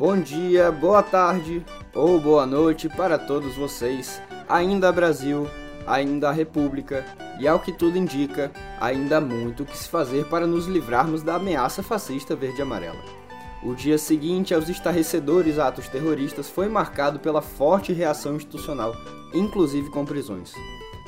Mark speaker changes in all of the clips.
Speaker 1: Bom dia, boa tarde ou boa noite para todos vocês. Ainda Brasil, ainda República e, ao que tudo indica, ainda há muito o que se fazer para nos livrarmos da ameaça fascista verde-amarela. O dia seguinte aos estarrecedores atos terroristas foi marcado pela forte reação institucional, inclusive com prisões.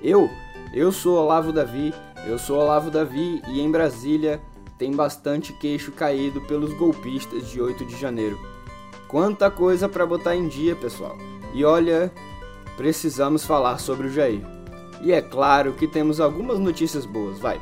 Speaker 1: Eu, eu sou Olavo Davi, eu sou Olavo Davi e em Brasília tem bastante queixo caído pelos golpistas de 8 de janeiro. Quanta coisa para botar em dia, pessoal. E olha, precisamos falar sobre o Jair. E é claro que temos algumas notícias boas, vai.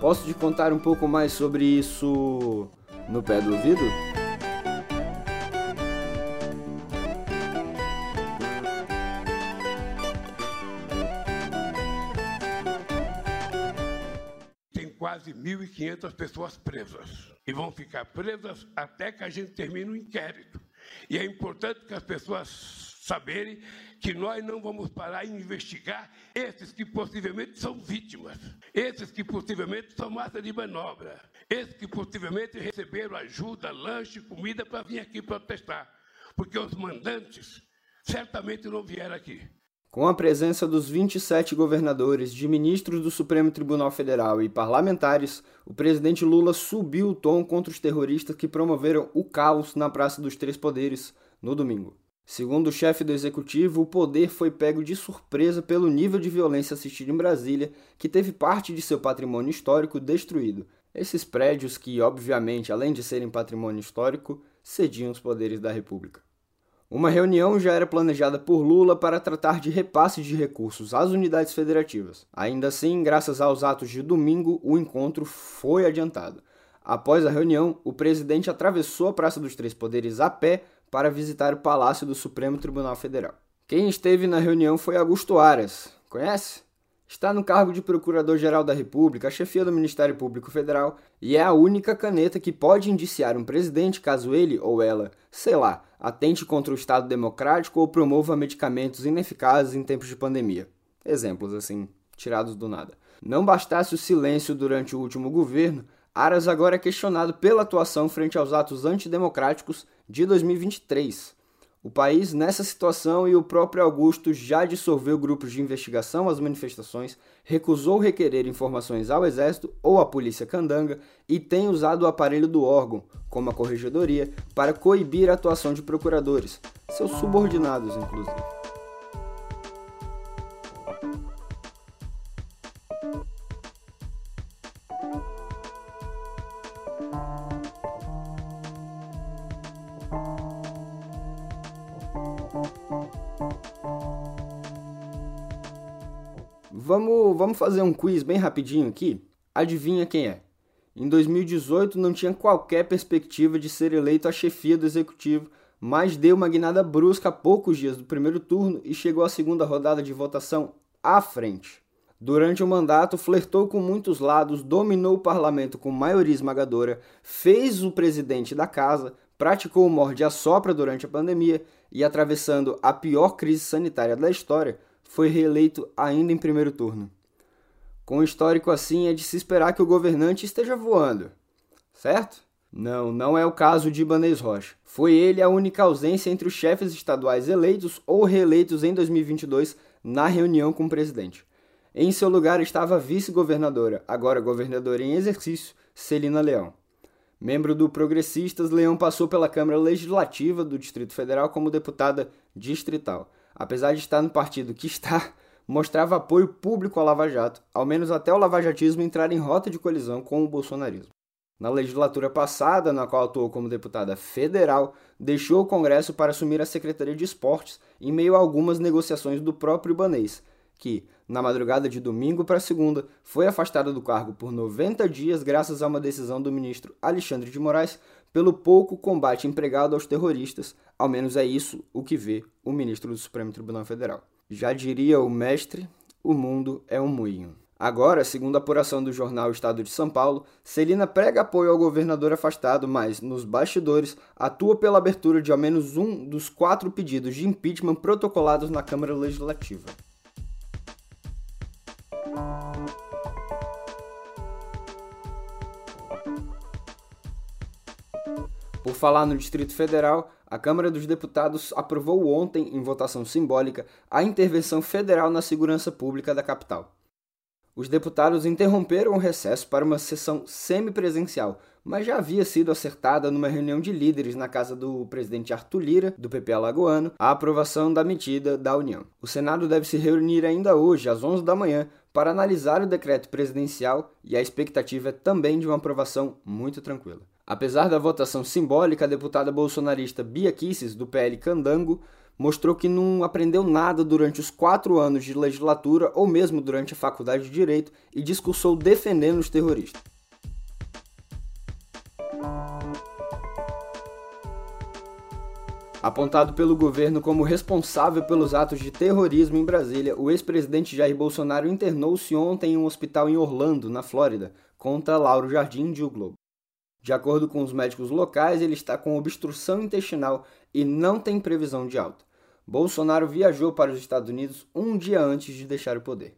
Speaker 1: Posso te contar um pouco mais sobre isso no pé do ouvido?
Speaker 2: 1.500 pessoas presas. E vão ficar presas até que a gente termine o inquérito. E é importante que as pessoas saberem que nós não vamos parar em investigar esses que possivelmente são vítimas, esses que possivelmente são massa de manobra, esses que possivelmente receberam ajuda, lanche, comida para vir aqui protestar, porque os mandantes certamente não vieram aqui.
Speaker 1: Com a presença dos 27 governadores, de ministros do Supremo Tribunal Federal e parlamentares, o presidente Lula subiu o tom contra os terroristas que promoveram o caos na Praça dos Três Poderes no domingo. Segundo o chefe do executivo, o poder foi pego de surpresa pelo nível de violência assistido em Brasília, que teve parte de seu patrimônio histórico destruído. Esses prédios, que obviamente, além de serem patrimônio histórico, cediam os poderes da República. Uma reunião já era planejada por Lula para tratar de repasse de recursos às unidades federativas. Ainda assim, graças aos atos de domingo, o encontro foi adiantado. Após a reunião, o presidente atravessou a Praça dos Três Poderes a pé para visitar o Palácio do Supremo Tribunal Federal. Quem esteve na reunião foi Augusto Aras. Conhece? Está no cargo de Procurador-Geral da República, chefia do Ministério Público Federal, e é a única caneta que pode indiciar um presidente caso ele ou ela, sei lá, atente contra o Estado democrático ou promova medicamentos ineficazes em tempos de pandemia. Exemplos assim, tirados do nada. Não bastasse o silêncio durante o último governo, Aras agora é questionado pela atuação frente aos atos antidemocráticos de 2023. O país nessa situação e o próprio Augusto já dissolveu grupos de investigação às manifestações, recusou requerer informações ao Exército ou à Polícia Candanga e tem usado o aparelho do órgão, como a Corregedoria, para coibir a atuação de procuradores, seus subordinados, inclusive. Vamos, vamos fazer um quiz bem rapidinho aqui? Adivinha quem é? Em 2018 não tinha qualquer perspectiva de ser eleito a chefia do executivo, mas deu uma guinada brusca a poucos dias do primeiro turno e chegou à segunda rodada de votação à frente. Durante o mandato, flertou com muitos lados, dominou o parlamento com maioria esmagadora, fez o presidente da casa, praticou o morde a sopra durante a pandemia e, atravessando a pior crise sanitária da história, foi reeleito ainda em primeiro turno. Com um histórico assim, é de se esperar que o governante esteja voando, certo? Não, não é o caso de Ibanez Rocha. Foi ele a única ausência entre os chefes estaduais eleitos ou reeleitos em 2022 na reunião com o presidente. Em seu lugar estava a vice-governadora, agora governadora em exercício, Celina Leão. Membro do Progressistas, Leão passou pela Câmara Legislativa do Distrito Federal como deputada distrital apesar de estar no partido que está, mostrava apoio público ao Lava Jato, ao menos até o lavajatismo entrar em rota de colisão com o bolsonarismo. Na legislatura passada, na qual atuou como deputada federal, deixou o Congresso para assumir a Secretaria de Esportes em meio a algumas negociações do próprio Ibanês, que, na madrugada de domingo para segunda, foi afastada do cargo por 90 dias graças a uma decisão do ministro Alexandre de Moraes pelo pouco combate empregado aos terroristas, ao menos é isso o que vê o ministro do Supremo Tribunal Federal. Já diria o mestre, o mundo é um moinho. Agora, segundo a apuração do jornal Estado de São Paulo, Celina prega apoio ao governador afastado, mas, nos bastidores, atua pela abertura de ao menos um dos quatro pedidos de impeachment protocolados na Câmara Legislativa. Falar no Distrito Federal, a Câmara dos Deputados aprovou ontem, em votação simbólica, a intervenção federal na segurança pública da capital. Os deputados interromperam o recesso para uma sessão semipresencial, mas já havia sido acertada numa reunião de líderes na casa do presidente Arthur Lira, do PP alagoano, a aprovação da medida da União. O Senado deve se reunir ainda hoje, às 11 da manhã, para analisar o decreto presidencial e a expectativa é também de uma aprovação muito tranquila. Apesar da votação simbólica, a deputada bolsonarista Bia Kisses, do PL Candango, mostrou que não aprendeu nada durante os quatro anos de legislatura ou mesmo durante a faculdade de Direito e discursou defendendo os terroristas. Apontado pelo governo como responsável pelos atos de terrorismo em Brasília, o ex-presidente Jair Bolsonaro internou-se ontem em um hospital em Orlando, na Flórida, conta Lauro Jardim de O Globo. De acordo com os médicos locais, ele está com obstrução intestinal e não tem previsão de alta. Bolsonaro viajou para os Estados Unidos um dia antes de deixar o poder.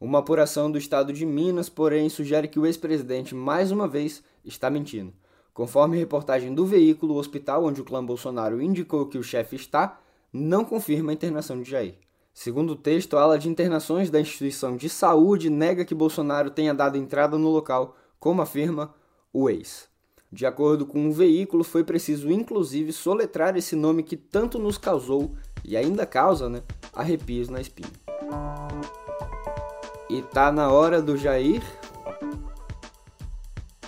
Speaker 1: Uma apuração do estado de Minas, porém, sugere que o ex-presidente, mais uma vez, está mentindo. Conforme reportagem do veículo, o hospital onde o clã Bolsonaro indicou que o chefe está não confirma a internação de Jair. Segundo o texto, a ala de internações da instituição de saúde nega que Bolsonaro tenha dado entrada no local, como afirma o ex. De acordo com um veículo, foi preciso inclusive soletrar esse nome que tanto nos causou e ainda causa, né, arrepios na espinha. E tá na hora do Jair.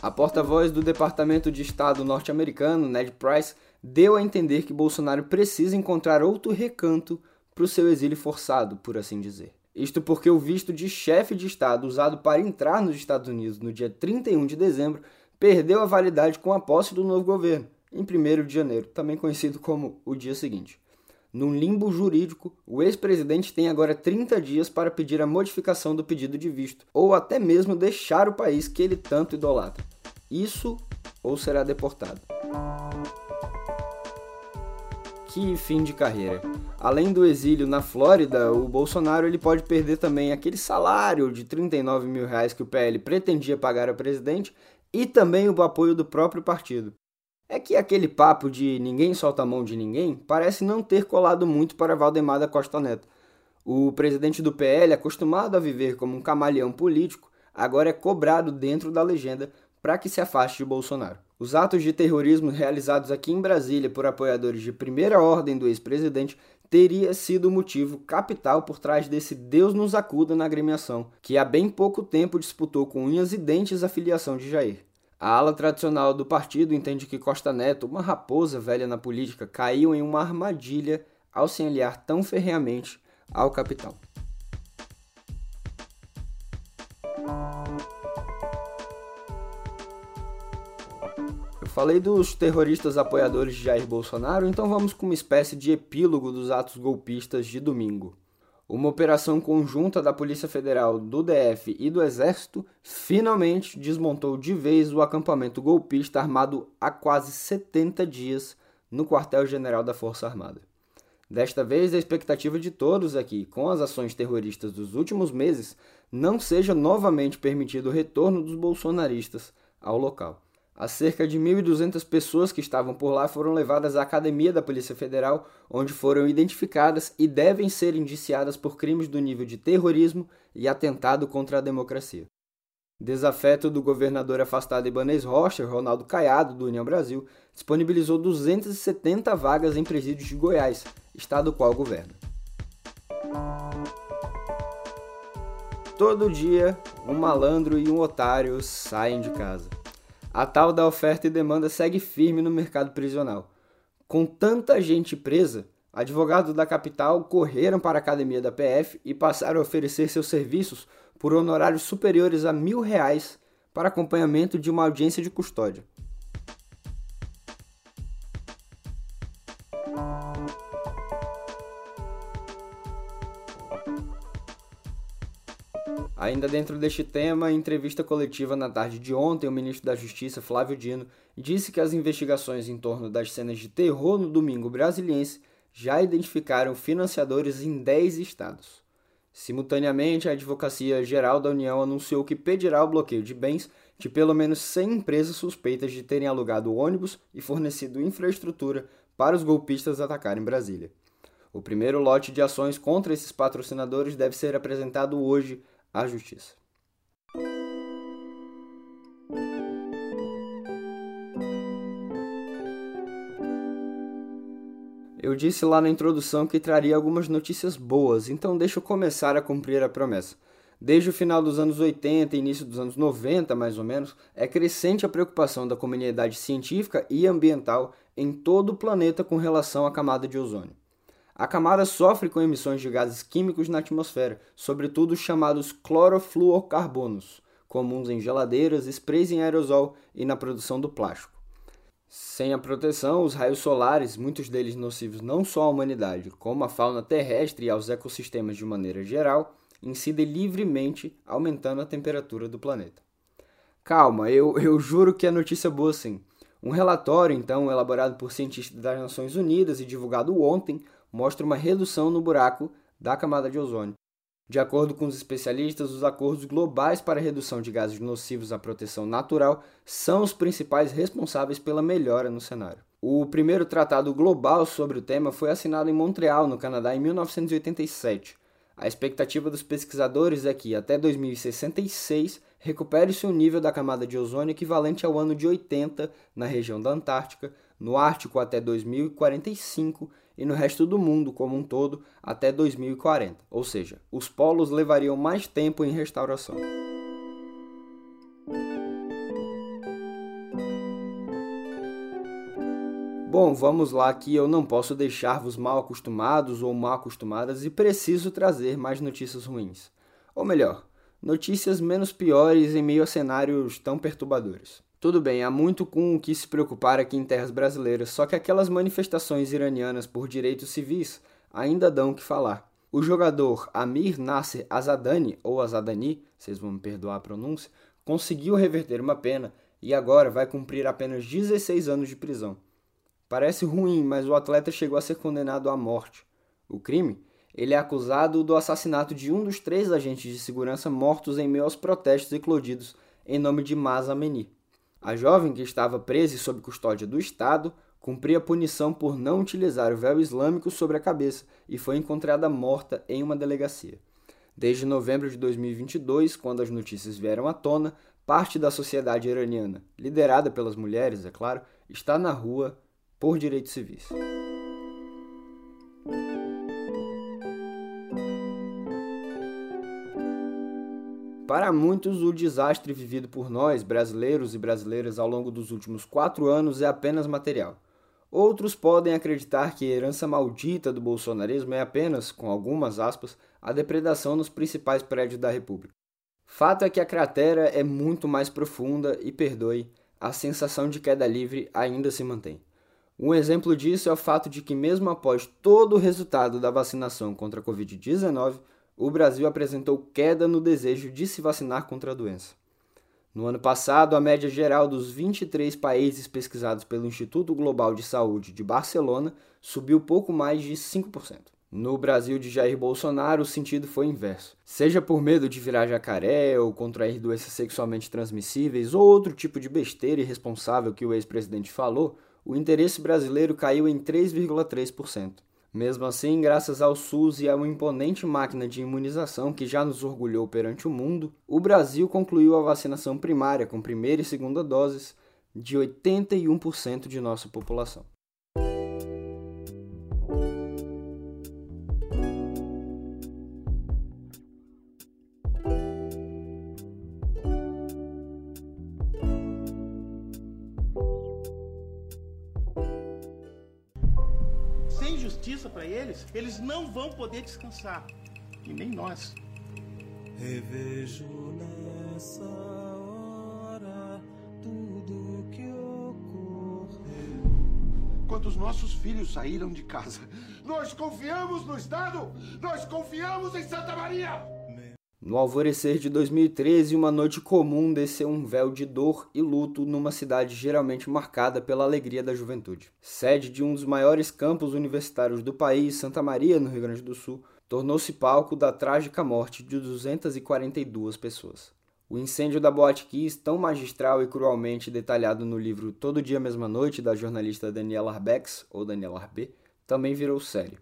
Speaker 1: A porta-voz do Departamento de Estado norte-americano, Ned Price, deu a entender que Bolsonaro precisa encontrar outro recanto para o seu exílio forçado, por assim dizer. Isto porque o visto de chefe de Estado usado para entrar nos Estados Unidos no dia 31 de dezembro perdeu a validade com a posse do novo governo, em 1 de janeiro, também conhecido como o dia seguinte. Num limbo jurídico, o ex-presidente tem agora 30 dias para pedir a modificação do pedido de visto, ou até mesmo deixar o país que ele tanto idolatra. Isso ou será deportado. Que fim de carreira. Além do exílio na Flórida, o Bolsonaro ele pode perder também aquele salário de 39 mil reais que o PL pretendia pagar ao presidente e também o apoio do próprio partido. É que aquele papo de ninguém solta a mão de ninguém parece não ter colado muito para Valdemar da Costa Neto. O presidente do PL, acostumado a viver como um camaleão político, agora é cobrado dentro da legenda para que se afaste de Bolsonaro. Os atos de terrorismo realizados aqui em Brasília por apoiadores de primeira ordem do ex-presidente teria sido o motivo capital por trás desse Deus nos acuda na agremiação, que há bem pouco tempo disputou com unhas e dentes a filiação de Jair. A ala tradicional do partido entende que Costa Neto, uma raposa velha na política, caiu em uma armadilha ao se aliar tão ferreamente ao capitão. Falei dos terroristas apoiadores de Jair Bolsonaro, então vamos com uma espécie de epílogo dos atos golpistas de domingo. Uma operação conjunta da Polícia Federal, do DF e do Exército finalmente desmontou de vez o acampamento golpista armado há quase 70 dias no quartel-general da Força Armada. Desta vez, a expectativa de todos aqui, com as ações terroristas dos últimos meses, não seja novamente permitido o retorno dos bolsonaristas ao local. As cerca de 1.200 pessoas que estavam por lá foram levadas à academia da Polícia Federal, onde foram identificadas e devem ser indiciadas por crimes do nível de terrorismo e atentado contra a democracia. Desafeto do governador afastado Ibanez Rocha, Ronaldo Caiado, do União Brasil, disponibilizou 270 vagas em presídios de Goiás, estado qual governa. Todo dia, um malandro e um otário saem de casa a tal da oferta e demanda segue firme no mercado prisional. Com tanta gente presa, advogados da capital correram para a academia da PF e passaram a oferecer seus serviços por honorários superiores a mil reais para acompanhamento de uma audiência de custódia. Ainda dentro deste tema, em entrevista coletiva na tarde de ontem, o ministro da Justiça, Flávio Dino, disse que as investigações em torno das cenas de terror no domingo brasiliense já identificaram financiadores em 10 estados. Simultaneamente, a Advocacia Geral da União anunciou que pedirá o bloqueio de bens de pelo menos 100 empresas suspeitas de terem alugado ônibus e fornecido infraestrutura para os golpistas atacarem Brasília. O primeiro lote de ações contra esses patrocinadores deve ser apresentado hoje à Justiça. Eu disse lá na introdução que traria algumas notícias boas, então deixa eu começar a cumprir a promessa. Desde o final dos anos 80 e início dos anos 90, mais ou menos, é crescente a preocupação da comunidade científica e ambiental em todo o planeta com relação à camada de ozônio. A camada sofre com emissões de gases químicos na atmosfera, sobretudo os chamados clorofluorcarbonos, comuns em geladeiras, sprays em aerosol e na produção do plástico. Sem a proteção, os raios solares, muitos deles nocivos não só à humanidade, como à fauna terrestre e aos ecossistemas de maneira geral, incidem livremente, aumentando a temperatura do planeta. Calma, eu, eu juro que é notícia boa sim. Um relatório, então, elaborado por cientistas das Nações Unidas e divulgado ontem, mostra uma redução no buraco da camada de ozônio. De acordo com os especialistas, os acordos globais para redução de gases nocivos à proteção natural são os principais responsáveis pela melhora no cenário. O primeiro tratado global sobre o tema foi assinado em Montreal, no Canadá, em 1987. A expectativa dos pesquisadores é que, até 2066, recupere-se o um nível da camada de ozônio equivalente ao ano de 80 na região da Antártica, no Ártico até 2045 e no resto do mundo como um todo até 2040. Ou seja, os polos levariam mais tempo em restauração. Bom, vamos lá que eu não posso deixar-vos mal acostumados ou mal acostumadas e preciso trazer mais notícias ruins. Ou melhor, notícias menos piores em meio a cenários tão perturbadores. Tudo bem, há muito com o que se preocupar aqui em terras brasileiras, só que aquelas manifestações iranianas por direitos civis ainda dão o que falar. O jogador Amir Nasser Azadani, ou Azadani, vocês vão me perdoar a pronúncia, conseguiu reverter uma pena e agora vai cumprir apenas 16 anos de prisão. Parece ruim, mas o atleta chegou a ser condenado à morte. O crime? Ele é acusado do assassinato de um dos três agentes de segurança mortos em meio aos protestos eclodidos em nome de Masa Amini. A jovem, que estava presa e sob custódia do Estado, cumpria punição por não utilizar o véu islâmico sobre a cabeça e foi encontrada morta em uma delegacia. Desde novembro de 2022, quando as notícias vieram à tona, parte da sociedade iraniana, liderada pelas mulheres, é claro, está na rua por direitos civis. Para muitos, o desastre vivido por nós, brasileiros e brasileiras, ao longo dos últimos quatro anos é apenas material. Outros podem acreditar que a herança maldita do bolsonarismo é apenas, com algumas aspas, a depredação nos principais prédios da República. Fato é que a cratera é muito mais profunda e, perdoe, a sensação de queda livre ainda se mantém. Um exemplo disso é o fato de que, mesmo após todo o resultado da vacinação contra a Covid-19, o Brasil apresentou queda no desejo de se vacinar contra a doença. No ano passado, a média geral dos 23 países pesquisados pelo Instituto Global de Saúde de Barcelona subiu pouco mais de 5%. No Brasil de Jair Bolsonaro, o sentido foi inverso. Seja por medo de virar jacaré ou contrair doenças sexualmente transmissíveis ou outro tipo de besteira irresponsável que o ex-presidente falou, o interesse brasileiro caiu em 3,3%. Mesmo assim, graças ao SUS e a uma imponente máquina de imunização que já nos orgulhou perante o mundo, o Brasil concluiu a vacinação primária com primeira e segunda doses de 81% de nossa população.
Speaker 3: Não vão poder descansar. E nem nós. Revejo nessa hora tudo que ocorreu. Quando os nossos filhos saíram de casa, nós confiamos no Estado, nós confiamos em Santa Maria.
Speaker 1: No alvorecer de 2013, uma noite comum desceu um véu de dor e luto numa cidade geralmente marcada pela alegria da juventude. Sede de um dos maiores campos universitários do país, Santa Maria, no Rio Grande do Sul, tornou-se palco da trágica morte de 242 pessoas. O incêndio da Boate Kiss, tão magistral e cruelmente detalhado no livro Todo Dia Mesma Noite, da jornalista Daniela Arbex, ou Daniela Arbe, também virou série.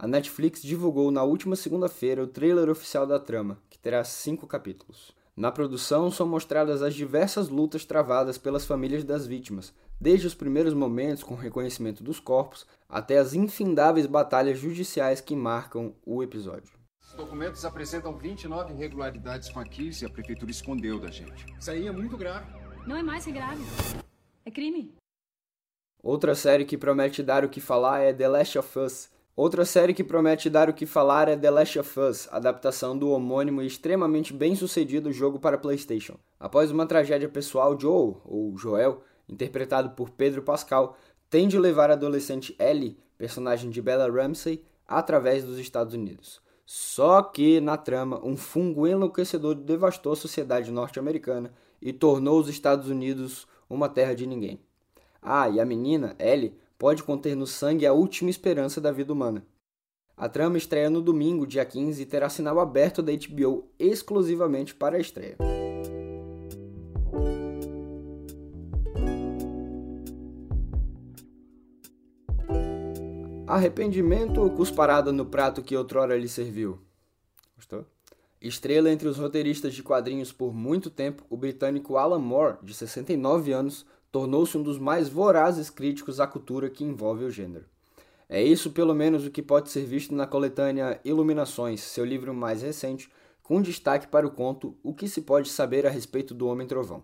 Speaker 1: A Netflix divulgou na última segunda-feira o trailer oficial da trama, que terá cinco capítulos. Na produção são mostradas as diversas lutas travadas pelas famílias das vítimas, desde os primeiros momentos com o reconhecimento dos corpos até as infindáveis batalhas judiciais que marcam o episódio.
Speaker 4: Os documentos apresentam 29 irregularidades com a Kiss e a prefeitura escondeu da gente. Isso aí é muito grave.
Speaker 5: Não é mais que grave. É crime.
Speaker 1: Outra série que promete dar o que falar é The Last of Us, Outra série que promete dar o que falar é The Last of Us, adaptação do homônimo e extremamente bem sucedido jogo para PlayStation. Após uma tragédia pessoal, Joel, ou Joel, interpretado por Pedro Pascal, tem de levar a adolescente Ellie, personagem de Bella Ramsey, através dos Estados Unidos. Só que, na trama, um fungo enlouquecedor devastou a sociedade norte-americana e tornou os Estados Unidos uma terra de ninguém. Ah, e a menina, Ellie, pode conter no sangue a última esperança da vida humana. A trama estreia no domingo, dia 15, e terá sinal aberto da HBO exclusivamente para a estreia. Arrependimento ou cusparada no prato que outrora lhe serviu? Gostou? Estrela entre os roteiristas de quadrinhos por muito tempo, o britânico Alan Moore, de 69 anos, tornou-se um dos mais vorazes críticos à cultura que envolve o gênero. É isso, pelo menos, o que pode ser visto na coletânea Iluminações, seu livro mais recente, com destaque para o conto O que se pode saber a respeito do Homem Trovão.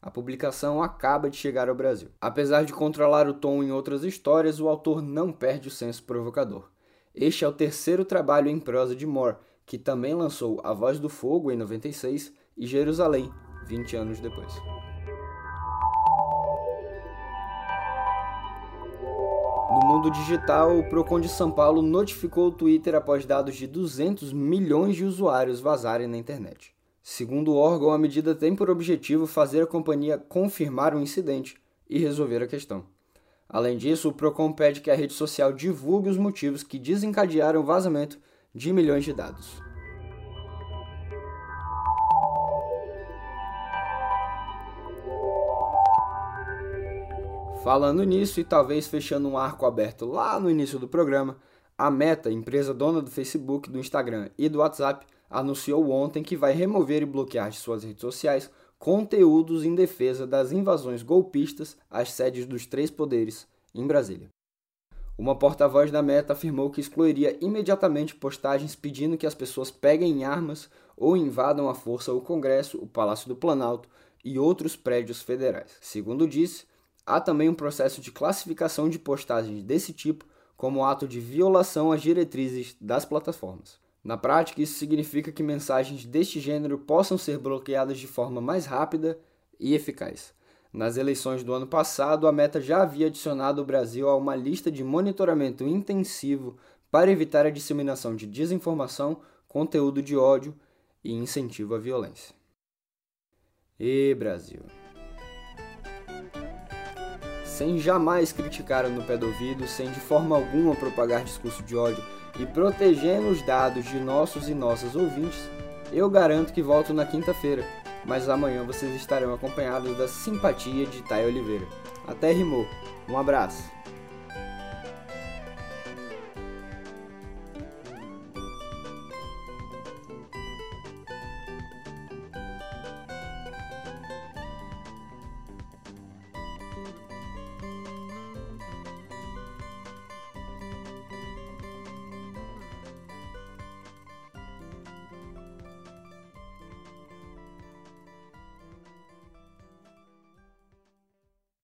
Speaker 1: A publicação acaba de chegar ao Brasil. Apesar de controlar o tom em outras histórias, o autor não perde o senso provocador. Este é o terceiro trabalho em prosa de Moore, que também lançou A Voz do Fogo em 96 e Jerusalém, 20 anos depois. Mundo digital, o Procon de São Paulo notificou o Twitter após dados de 200 milhões de usuários vazarem na internet. Segundo o órgão, a medida tem por objetivo fazer a companhia confirmar o incidente e resolver a questão. Além disso, o Procon pede que a rede social divulgue os motivos que desencadearam o vazamento de milhões de dados. Falando nisso e talvez fechando um arco aberto lá no início do programa, a Meta, empresa dona do Facebook, do Instagram e do WhatsApp, anunciou ontem que vai remover e bloquear de suas redes sociais conteúdos em defesa das invasões golpistas às sedes dos três poderes em Brasília. Uma porta-voz da Meta afirmou que excluiria imediatamente postagens pedindo que as pessoas peguem armas ou invadam à força o Congresso, o Palácio do Planalto e outros prédios federais. Segundo disse, Há também um processo de classificação de postagens desse tipo como ato de violação às diretrizes das plataformas. Na prática, isso significa que mensagens deste gênero possam ser bloqueadas de forma mais rápida e eficaz. Nas eleições do ano passado, a Meta já havia adicionado o Brasil a uma lista de monitoramento intensivo para evitar a disseminação de desinformação, conteúdo de ódio e incentivo à violência. E Brasil sem jamais criticar no pé do ouvido, sem de forma alguma propagar discurso de ódio e protegendo os dados de nossos e nossas ouvintes, eu garanto que volto na quinta-feira, mas amanhã vocês estarão acompanhados da simpatia de Thay Oliveira. Até rimou. Um abraço.